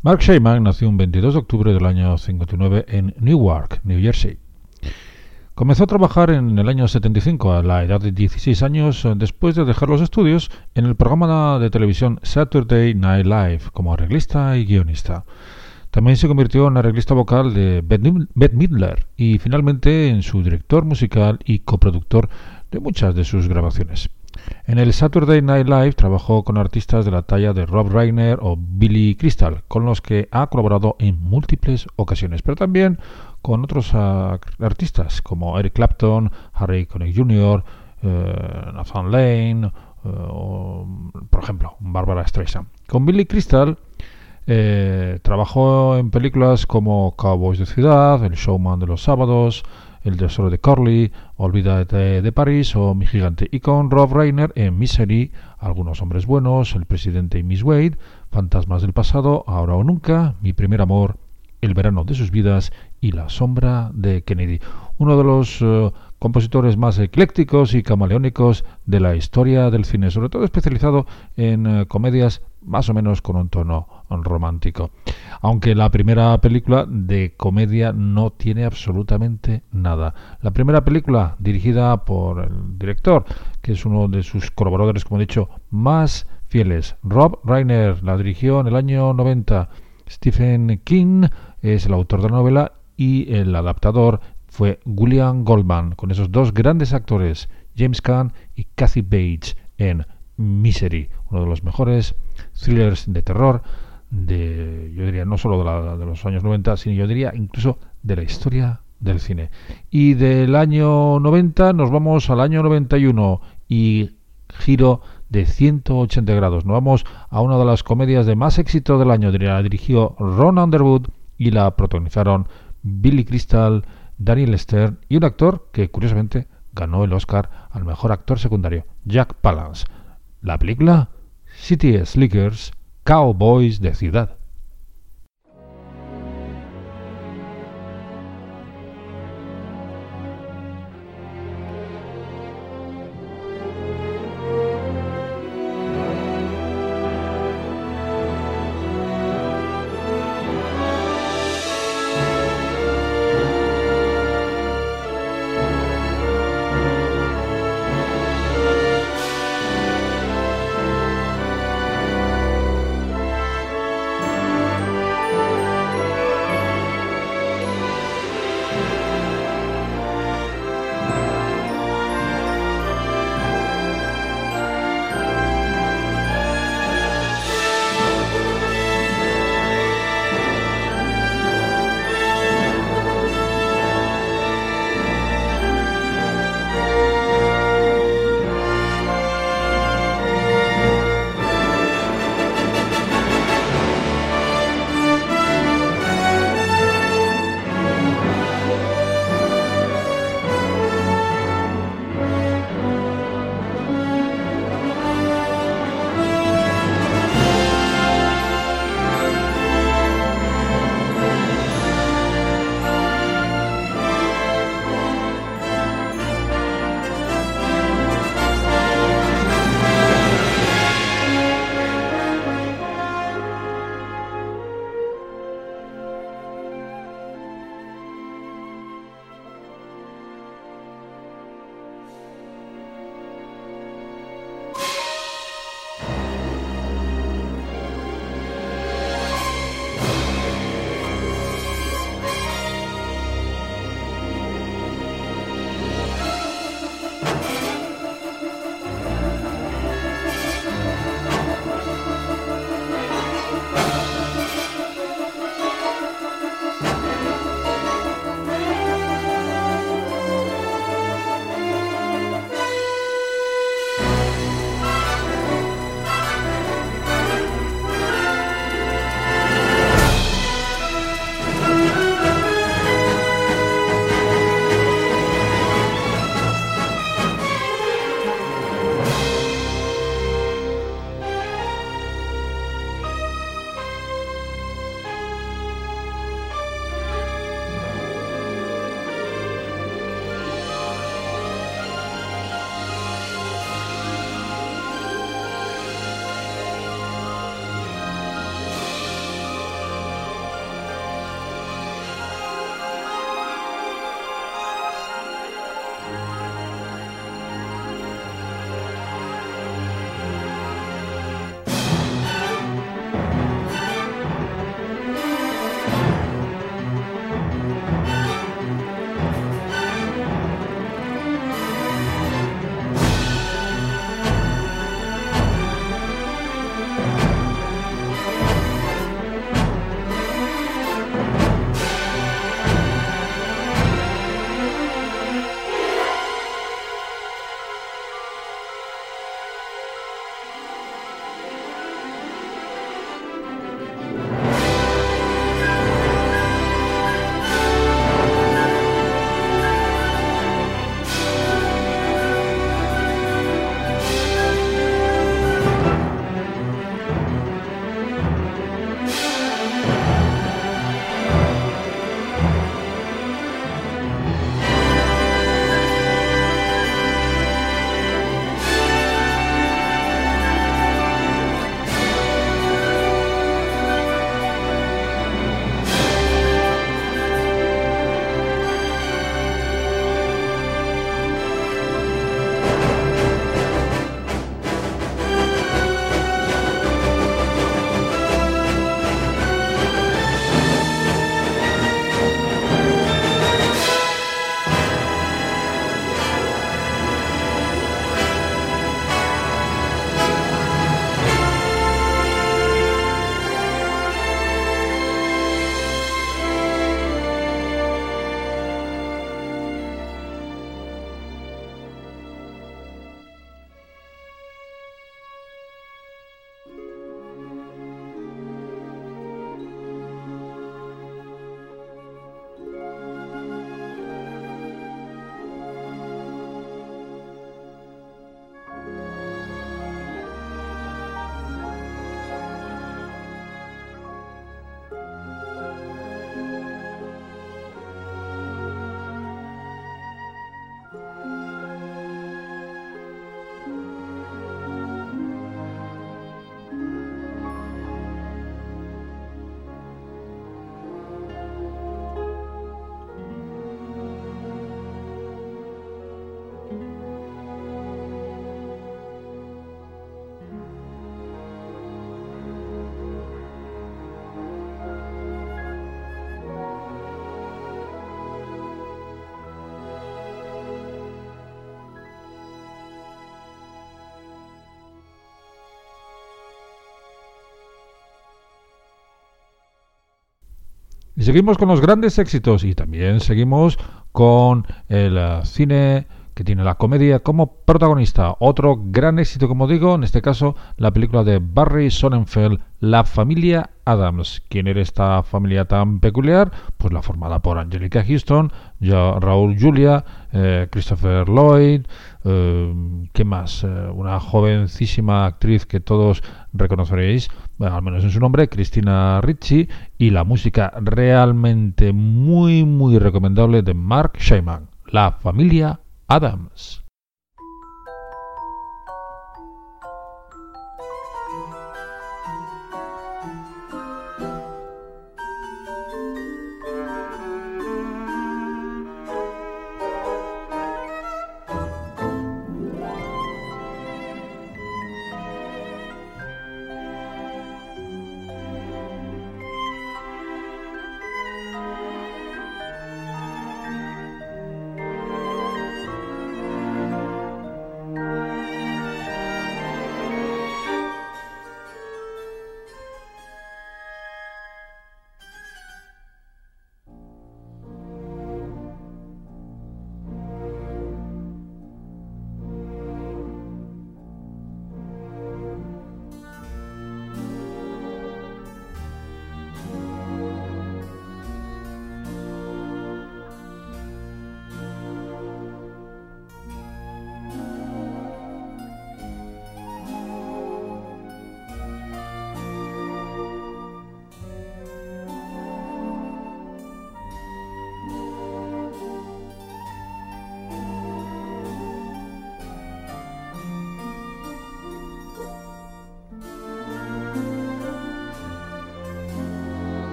Mark Sheyman nació un 22 de octubre del año 59 en Newark, New Jersey. Comenzó a trabajar en el año 75 a la edad de 16 años después de dejar los estudios en el programa de televisión Saturday Night Live como arreglista y guionista. También se convirtió en arreglista vocal de Bette Midler y finalmente en su director musical y coproductor de muchas de sus grabaciones. En el Saturday Night Live trabajó con artistas de la talla de Rob Reiner o Billy Crystal, con los que ha colaborado en múltiples ocasiones, pero también con otros artistas como Eric Clapton, Harry Connick Jr., eh, Nathan Lane, eh, por ejemplo, Barbara Streisand. Con Billy Crystal eh, trabajó en películas como Cowboys de Ciudad, El Showman de los Sábados, el tesoro de Corley, Olvídate de París o Mi gigante. Y con Rob Reiner en Misery, Algunos hombres buenos, El presidente y Miss Wade, Fantasmas del pasado, Ahora o nunca, Mi primer amor, El verano de sus vidas y La sombra de Kennedy. Uno de los eh, compositores más eclécticos y camaleónicos de la historia del cine, sobre todo especializado en eh, comedias más o menos con un tono romántico. Aunque la primera película de comedia no tiene absolutamente nada. La primera película dirigida por el director, que es uno de sus colaboradores, como he dicho, más fieles, Rob Reiner, la dirigió en el año 90. Stephen King es el autor de la novela y el adaptador fue William Goldman, con esos dos grandes actores, James Caan y Kathy Bates, en Misery, uno de los mejores thrillers de terror de, yo diría, no solo de, de los años 90, sino yo diría incluso de la historia del cine. Y del año 90 nos vamos al año 91 y giro de 180 grados. Nos vamos a una de las comedias de más éxito del año. La dirigió Ron Underwood y la protagonizaron Billy Crystal, Daniel Stern y un actor que curiosamente ganó el Oscar al mejor actor secundario, Jack Palance. La película City Slickers, Cowboys de ciudad. Y seguimos con los grandes éxitos y también seguimos con el uh, cine que tiene la comedia como protagonista. Otro gran éxito, como digo, en este caso la película de Barry Sonnenfeld, La familia Adams. ¿Quién era esta familia tan peculiar? Pues la formada por Angelica Houston, Raúl Julia, eh, Christopher Lloyd, eh, ¿qué más? Eh, una jovencísima actriz que todos reconoceréis, al menos en su nombre, Cristina Ricci, y la música realmente muy, muy recomendable de Mark Shaiman, La familia Adams.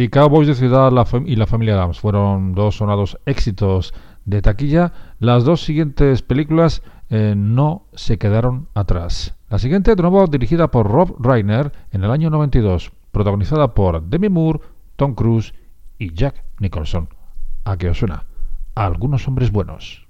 Si Cowboys de Ciudad y La Familia Adams fueron dos sonados éxitos de taquilla, las dos siguientes películas eh, no se quedaron atrás. La siguiente, de nuevo dirigida por Rob Reiner en el año 92, protagonizada por Demi Moore, Tom Cruise y Jack Nicholson. ¿A qué os suena? algunos hombres buenos.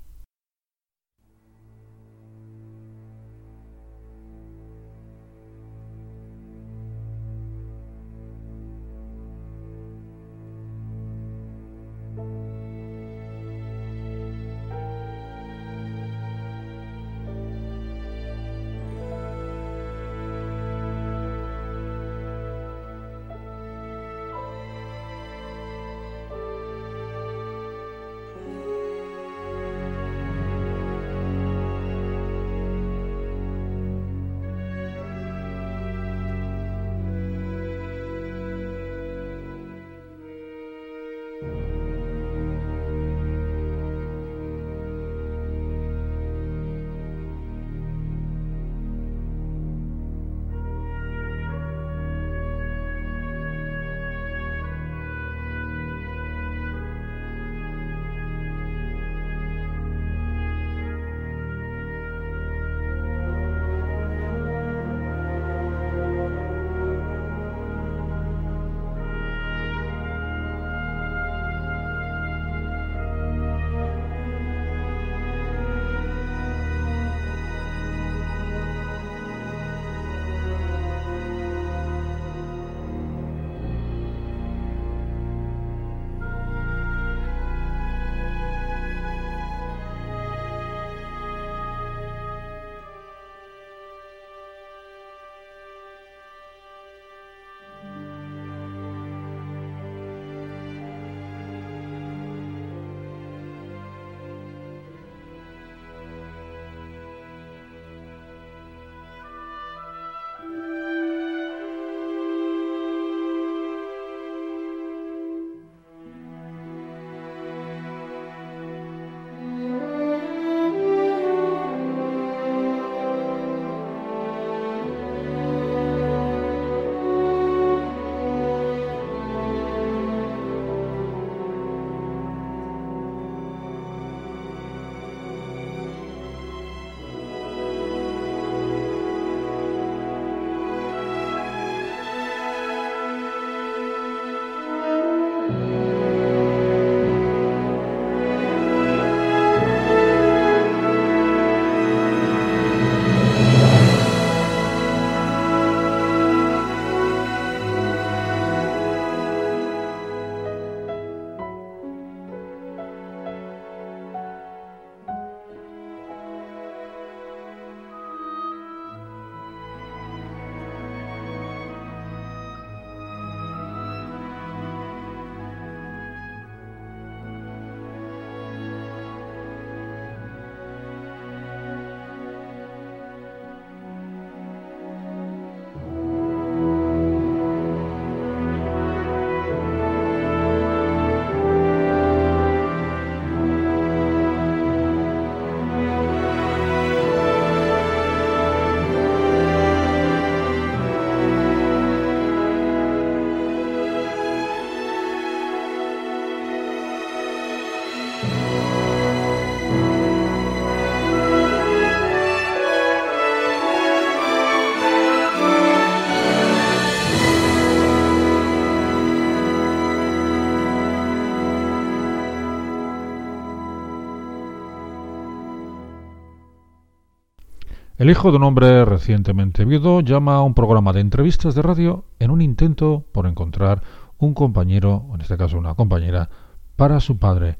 El hijo de un hombre recientemente viudo llama a un programa de entrevistas de radio en un intento por encontrar un compañero, en este caso una compañera, para su padre.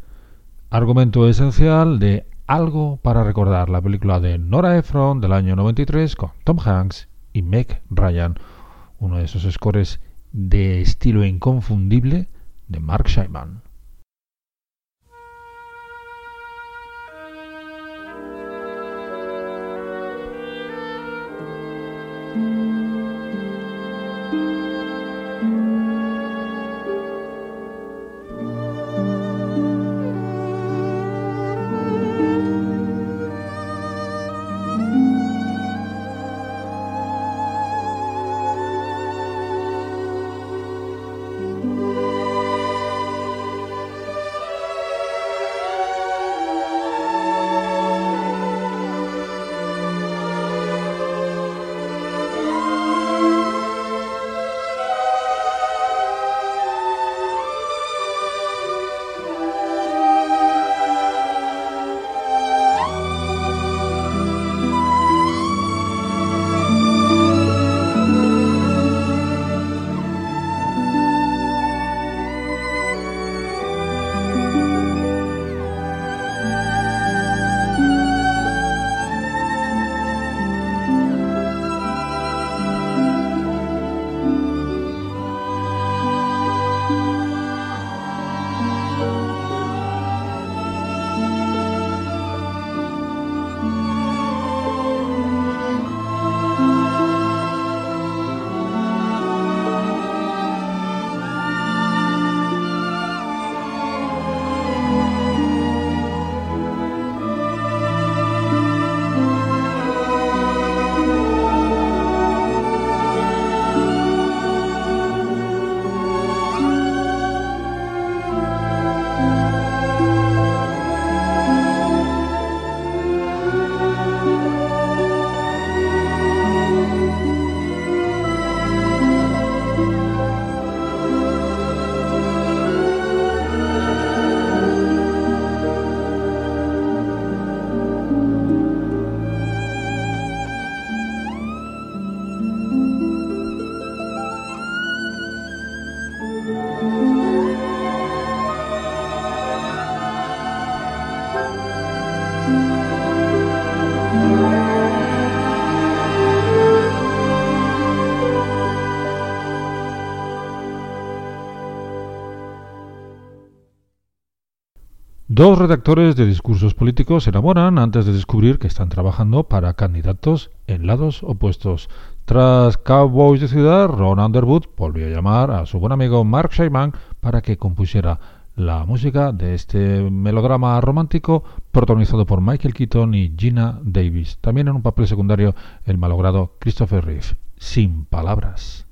Argumento esencial de Algo para recordar, la película de Nora Ephron del año 93 con Tom Hanks y Meg Ryan, uno de esos scores de estilo inconfundible de Mark Scheinman. Dos redactores de discursos políticos se enamoran antes de descubrir que están trabajando para candidatos en lados opuestos. Tras Cowboys de Ciudad, Ron Underwood volvió a llamar a su buen amigo Mark Shaiman para que compusiera la música de este melodrama romántico protagonizado por Michael Keaton y Gina Davis. También en un papel secundario el malogrado Christopher Reeve. Sin palabras.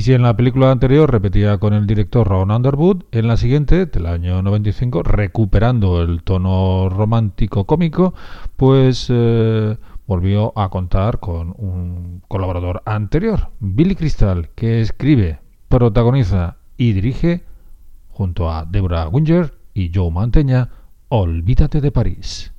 Y si en la película anterior repetía con el director Ron Underwood, en la siguiente, del año 95, recuperando el tono romántico cómico, pues eh, volvió a contar con un colaborador anterior, Billy Crystal, que escribe, protagoniza y dirige, junto a Deborah Winger y Joe Manteña, Olvídate de París.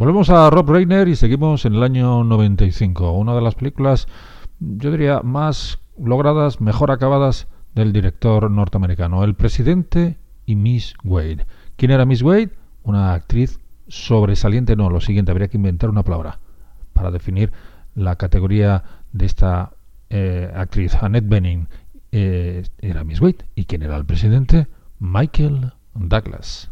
Volvemos a Rob Reiner y seguimos en el año 95, una de las películas, yo diría, más logradas, mejor acabadas del director norteamericano, El presidente y Miss Wade. ¿Quién era Miss Wade? Una actriz sobresaliente, no, lo siguiente, habría que inventar una palabra para definir la categoría de esta eh, actriz. Annette Bening eh, era Miss Wade. ¿Y quién era el presidente? Michael Douglas.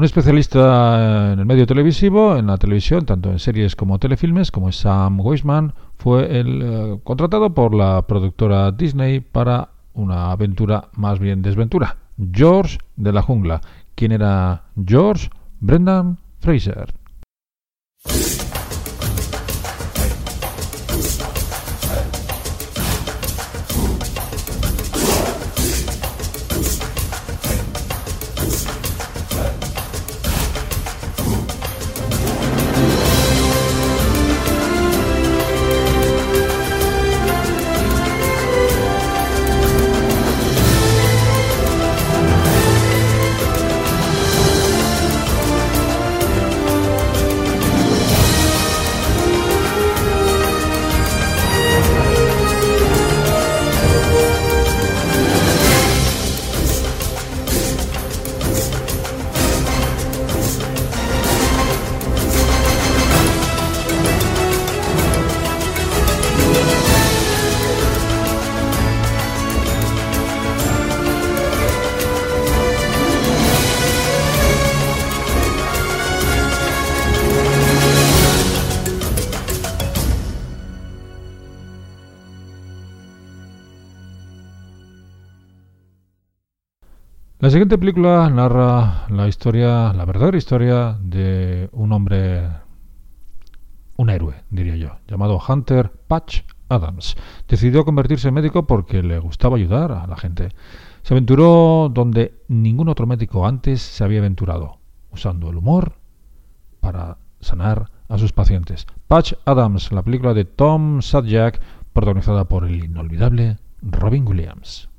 Un especialista en el medio televisivo, en la televisión, tanto en series como telefilmes, como es Sam Weisman, fue el eh, contratado por la productora Disney para una aventura más bien desventura. George de la jungla. ¿Quién era George? Brendan Fraser. La siguiente película narra la historia, la verdadera historia de un hombre, un héroe, diría yo, llamado Hunter Patch Adams. Decidió convertirse en médico porque le gustaba ayudar a la gente. Se aventuró donde ningún otro médico antes se había aventurado, usando el humor para sanar a sus pacientes. Patch Adams, la película de Tom Sadjak, protagonizada por el inolvidable Robin Williams.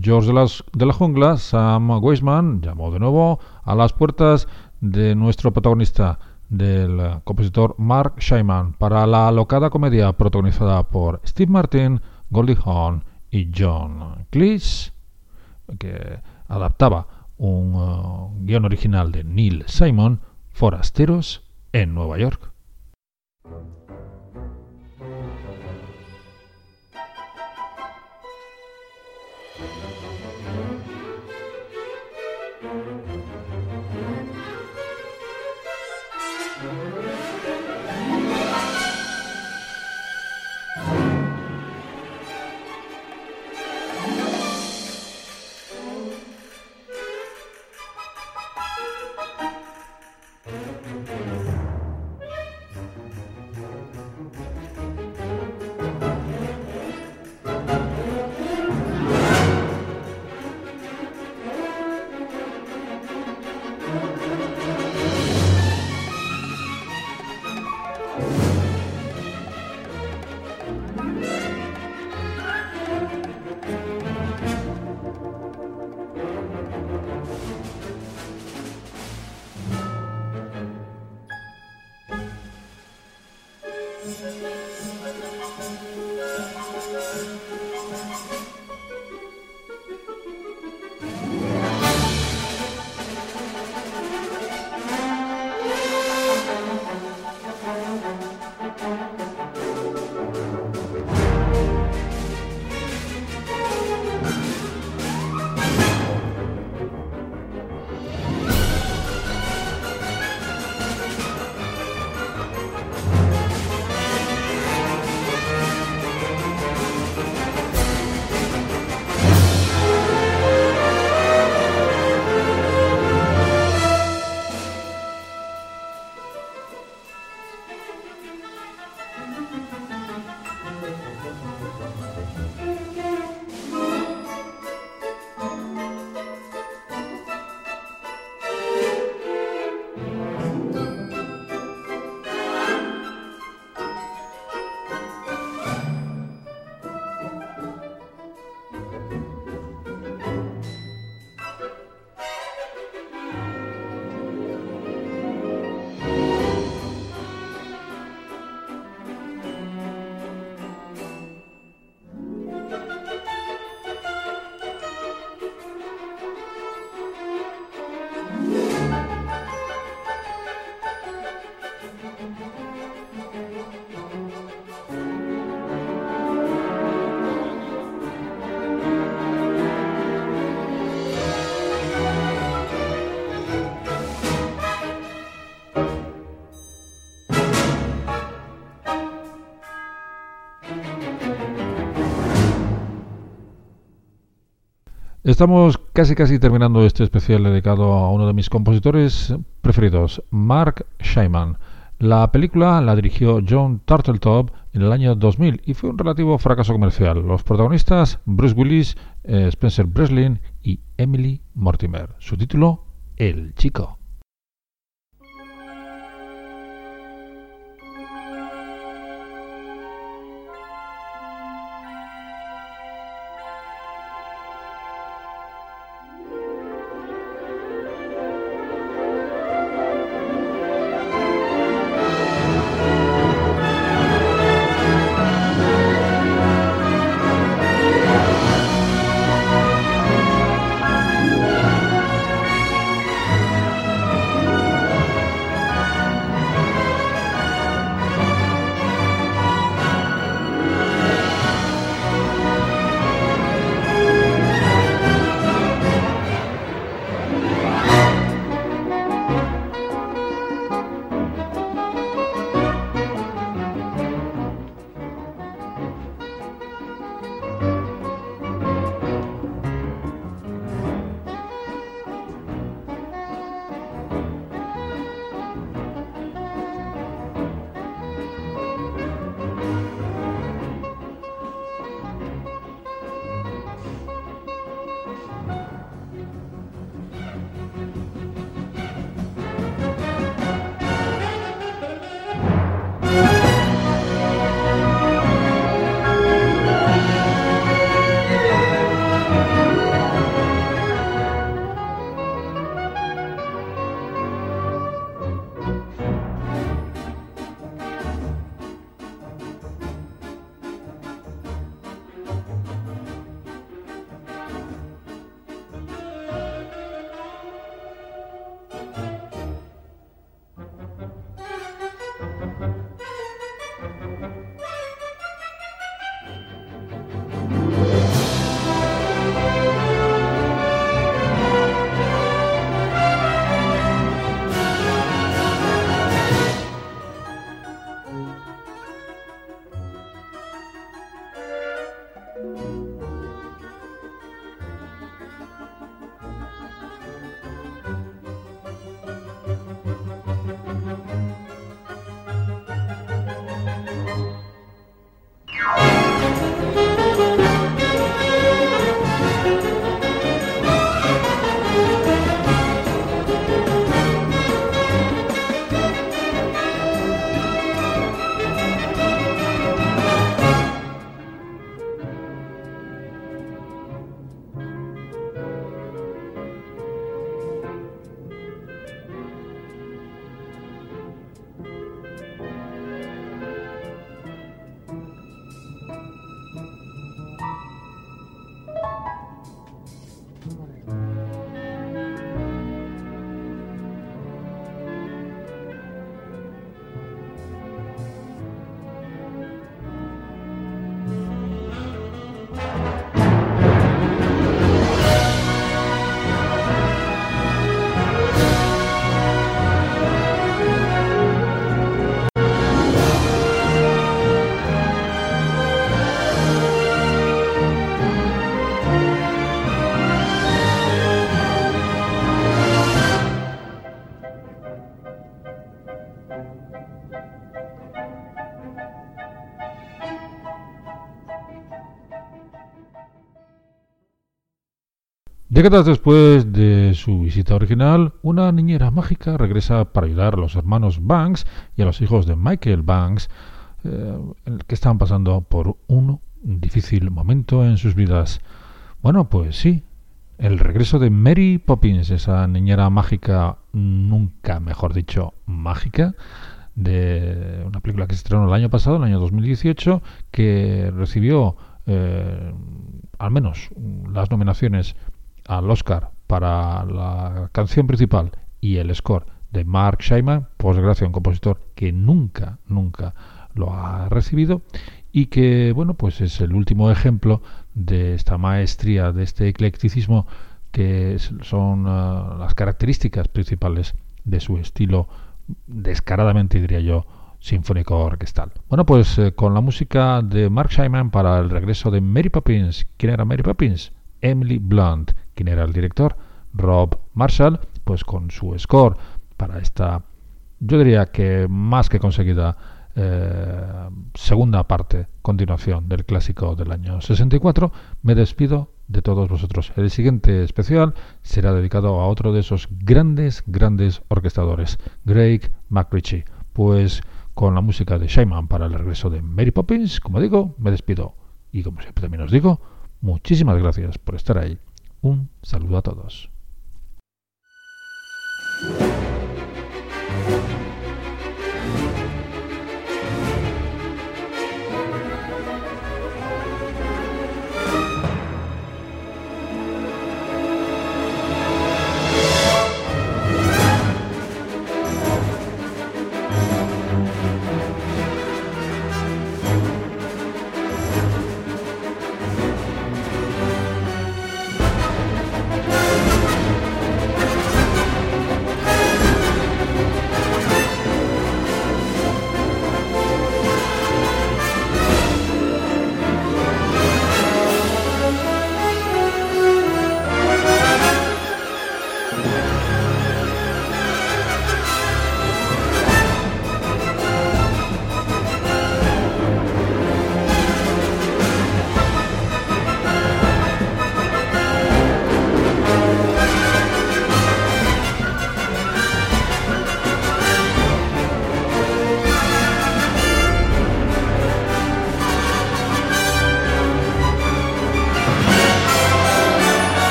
George de, las, de la Jungla, Sam Weisman llamó de nuevo a las puertas de nuestro protagonista, del compositor Mark Scheinman, para la alocada comedia protagonizada por Steve Martin, Goldie Hawn y John Cleese, que adaptaba un uh, guion original de Neil Simon, Forasteros en Nueva York. Estamos casi casi terminando este especial dedicado a uno de mis compositores preferidos, Mark Scheinman. La película la dirigió John Turteltaub en el año 2000 y fue un relativo fracaso comercial. Los protagonistas Bruce Willis, eh, Spencer Breslin y Emily Mortimer. Su título, El Chico. Décadas después de su visita original, una niñera mágica regresa para ayudar a los hermanos Banks y a los hijos de Michael Banks, eh, que estaban pasando por un difícil momento en sus vidas. Bueno, pues sí, el regreso de Mary Poppins, esa niñera mágica, nunca mejor dicho, mágica, de una película que se estrenó el año pasado, el año 2018, que recibió eh, al menos las nominaciones al Oscar para la canción principal y el score de Mark Scheiman, por desgracia un compositor que nunca, nunca lo ha recibido y que, bueno, pues es el último ejemplo de esta maestría, de este eclecticismo que son uh, las características principales de su estilo descaradamente, diría yo, sinfónico orquestal. Bueno, pues eh, con la música de Mark Scheiman para el regreso de Mary Poppins. ¿Quién era Mary Poppins? Emily Blunt. ¿Quién era el director? Rob Marshall. Pues con su score para esta, yo diría que más que conseguida eh, segunda parte, continuación del clásico del año 64, me despido de todos vosotros. El siguiente especial será dedicado a otro de esos grandes, grandes orquestadores, Greg McRitchie. Pues con la música de Shaiman para el regreso de Mary Poppins, como digo, me despido. Y como siempre también os digo, Muchísimas gracias por estar ahí. Un saludo a todos.